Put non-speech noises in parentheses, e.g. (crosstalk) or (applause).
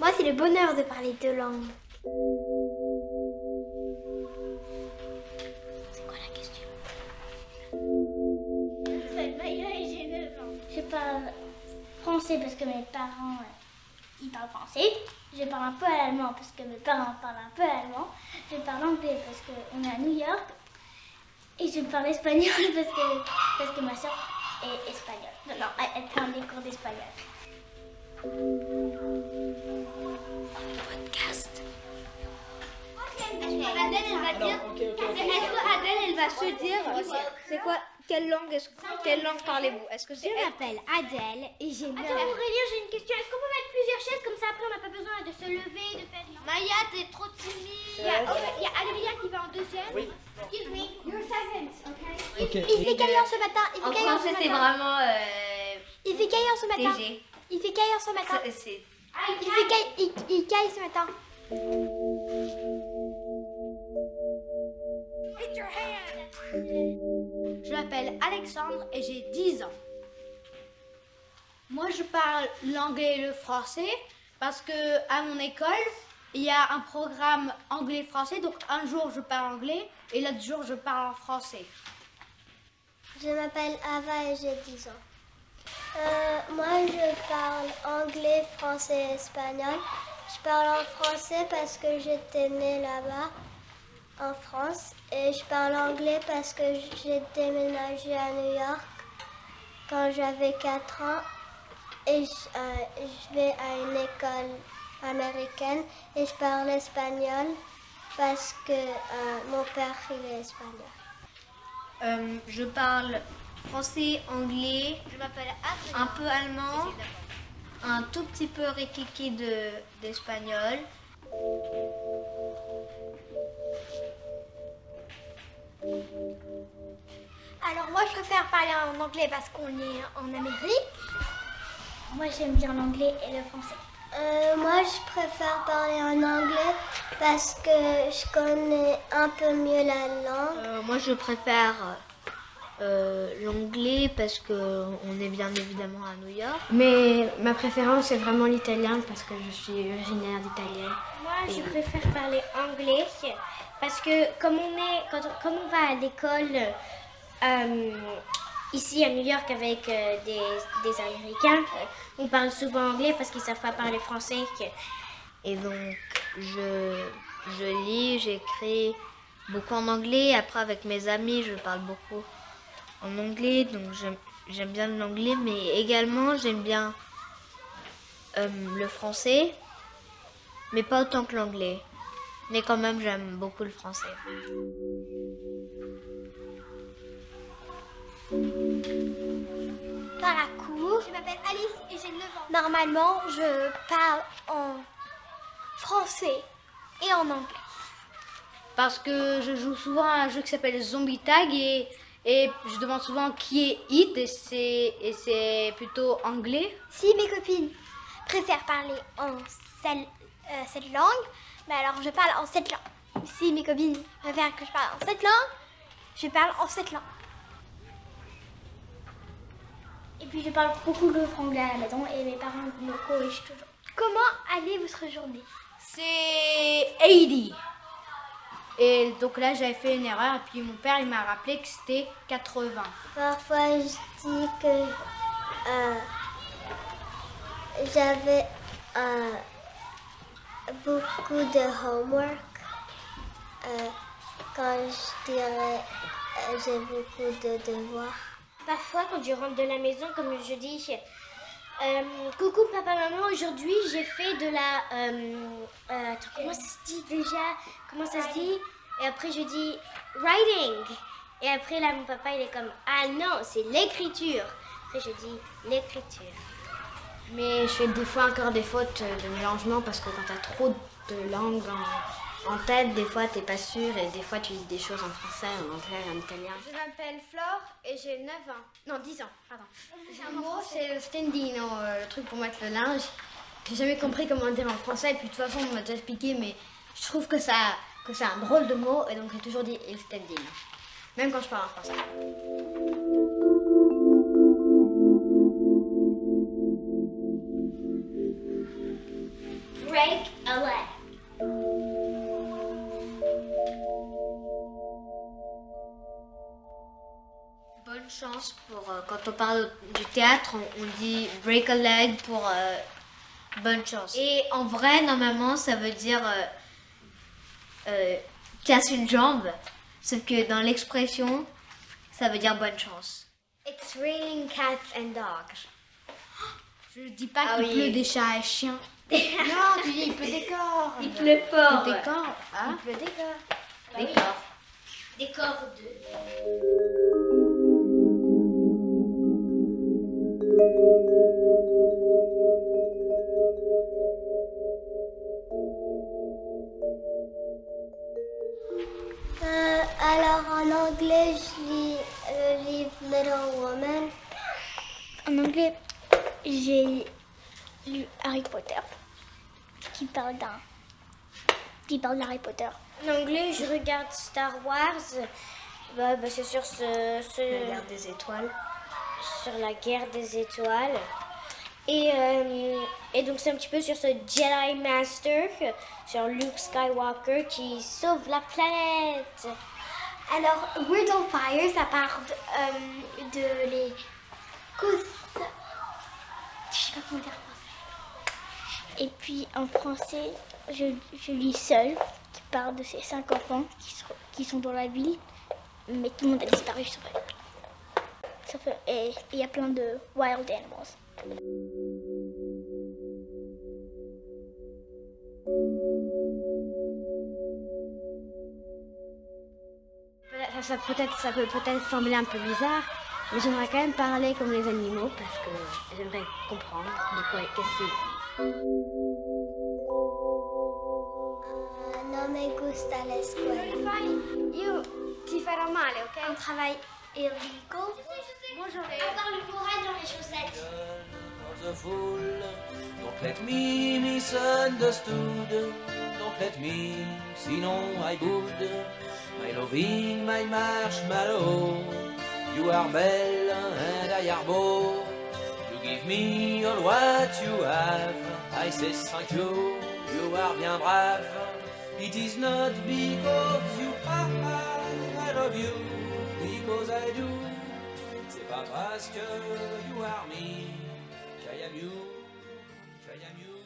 Moi, c'est le bonheur de parler deux langues. C'est quoi la question? Je m'appelle Maya et j'ai 9 ans. Je parle français parce que mes parents euh, parlent français. Je parle un peu allemand parce que mes parents parlent un peu allemand. Je parle anglais parce qu'on est à New York. Et je parle espagnol (laughs) parce que, parce que ma soeur est espagnole. Non, non, elle, elle prend des cours d'espagnol. Va dire Est-ce que Adèle, elle va se dire C'est quoi Quelle langue, est-ce- quelle langue parlez-vous? Est-ce que c'est Je m'appelle Adèle et j'ai 9 Attends. Aurélien, j'ai une question. Est-ce qu'on peut mettre plusieurs chaises? Comme ça après on n'a pas besoin de se lever, de faire. Maya, t'es trop timide. Il y a, il y a Adrien qui va en deuxième. Oui. Excuse me. You're second, okay? Ok. Il fait quelle heure ce matin? Il fait En quelle heure ce français, c'est matin? vraiment euh, Il fait quelle heure ce matin? Léger. Il fait quelle heure ce matin? C'est- c'est- Il fait quelle il, il caille ce matin? M'appelle Alexandre et j'ai 10 ans. Moi, je parle l'anglais et le français parce que à mon école, il y a un programme anglais-français. Donc, un jour, je parle anglais et l'autre jour, je parle en français. Je m'appelle Ava et j'ai 10 ans. Euh, moi, je parle anglais, français et espagnol. Je parle en français parce que j'étais née là-bas, en France. Et je parle anglais parce que j'ai déménagé à New York quand j'avais 4 ans. Et je, euh, je vais à une école américaine et je parle espagnol parce que euh, mon père, il est espagnol. Euh, je parle français, anglais, Je m'appelle un peu allemand, un tout petit peu rikiki de Alors moi je préfère parler en anglais parce qu'on est en Amérique. Moi, j'aime bien l'anglais et le français. Euh, moi, je préfère parler en anglais parce que je connais un peu mieux la langue. Euh, moi, je préfère euh, l'anglais parce que on est bien évidemment à New York. Mais ma préférence c'est vraiment l'italien parce que je suis originaire d'Italie. Moi, je préfère parler anglais parce que comme on est, quand on, comme on va à l'école euh, ici à New York avec euh, des, Américains, euh, on parle souvent anglais parce qu'ils savent pas parler français. Et donc, je, je lis, j'écris beaucoup en anglais. Après, avec mes amis, je parle beaucoup en anglais. Donc, j'aime- bien l'anglais, mais également, j'aime bien le français, mais pas autant que l'anglais. Mais quand même, j'aime beaucoup le français. M'appelle Alice et j'ai 9 ans. Normalement je parle en français et en anglais. Parce que je joue souvent à un jeu qui s'appelle Zombie Tag et, et je demande souvent qui est It et c'est, et c'est plutôt anglais. Si mes copines préfèrent parler en celle- euh, cette langue, mais alors je parle en cette langue. Si mes copines préfèrent que je parle en cette langue, je parle en cette langue. Et puis, je parle beaucoup le franglais à la maison et mes parents me corrigent toujours. Comment allait votre journée? C'est 80. Et donc là, j'avais fait une erreur et puis mon père, il m'a rappelé que c'était 80. Parfois, je dis que euh, j'avais euh, beaucoup de homework. Euh, quand je dirais j'ai beaucoup de devoirs. Parfois, quand je rentre de la maison, comme je dis, euh, coucou papa, maman, aujourd'hui j'ai fait de la. euh, euh, attends, comment ça se dit déjà? Comment ça se dit? Et après, je dis writing. Et après, là, mon papa, il est comme Ah non, c'est l'écriture. Après, je dis l'écriture. Mais je fais des fois encore des fautes de mélangement parce que quand tu as trop de langues en, en tête, des fois t'es pas sûr et des fois tu dis des choses en français, en anglais, en italien. Je m'appelle Flore et j'ai 9 ans. Non, 10 ans, pardon. Un mot, c'est le standino, euh, le truc pour mettre le linge. J'ai jamais compris comment dire en français, et puis de toute façon, on m'a déjà expliqué, mais je trouve que, ça, que c'est un drôle de mot, et donc j'ai toujours dit il standino. Même quand je parle en français. break a leg. Chance pour euh, quand on parle du théâtre, on, on dit break a leg pour euh, bonne chance. Et en vrai, normalement, ça veut dire euh, euh, casse une jambe. Sauf que dans l'expression, ça veut dire bonne chance. It's raining cats and dogs. (gasps) Je dis pas Ah qu'il oui. pleut des chats et chiens. (laughs) non, tu dis il pleut des corps. Il pleut fort. Des corps. Hein Le décor. D'accord. Décor 2. Euh, alors en anglais, je lis le livre Little Woman. En anglais, j'ai lu Harry Potter, qui parle d'un, qui parle d'Harry Potter. En anglais, je regarde Star Wars. Bah, bah, c'est sur ce, ce- La guerre des étoiles. Sur la guerre des étoiles. Et, euh, et donc c'est un petit peu sur ce Jedi Master, sur Luke Skywalker qui sauve la planète. Alors, Word on Fire, ça parle de, euh, les causes. Sais pas comment dire français. Et puis en français, je, lis Seul, qui parle de ces cinq enfants qui sont, dans la ville, mais tout le monde a disparu sauf eux. Et il y a plein de wild animals. Ça, ça peut-être, ça peut peut-être sembler un peu bizarre, mais j'aimerais quand même parler comme les animaux parce que j'aimerais comprendre de quoi qu'est-ce qu'ils Non me gusta la escuela. Io ti farò male, ok? Un travail illegal. Moi j'aurais avoir le courage dans les chaussettes. a fool. Don't let me misunderstood. Don't let me, sinon I would. My loving, my marshmallow. You are belle and I are beau. You give me all what you have. I say thank you. You are bien brave. It is not because que you are me. qu'I am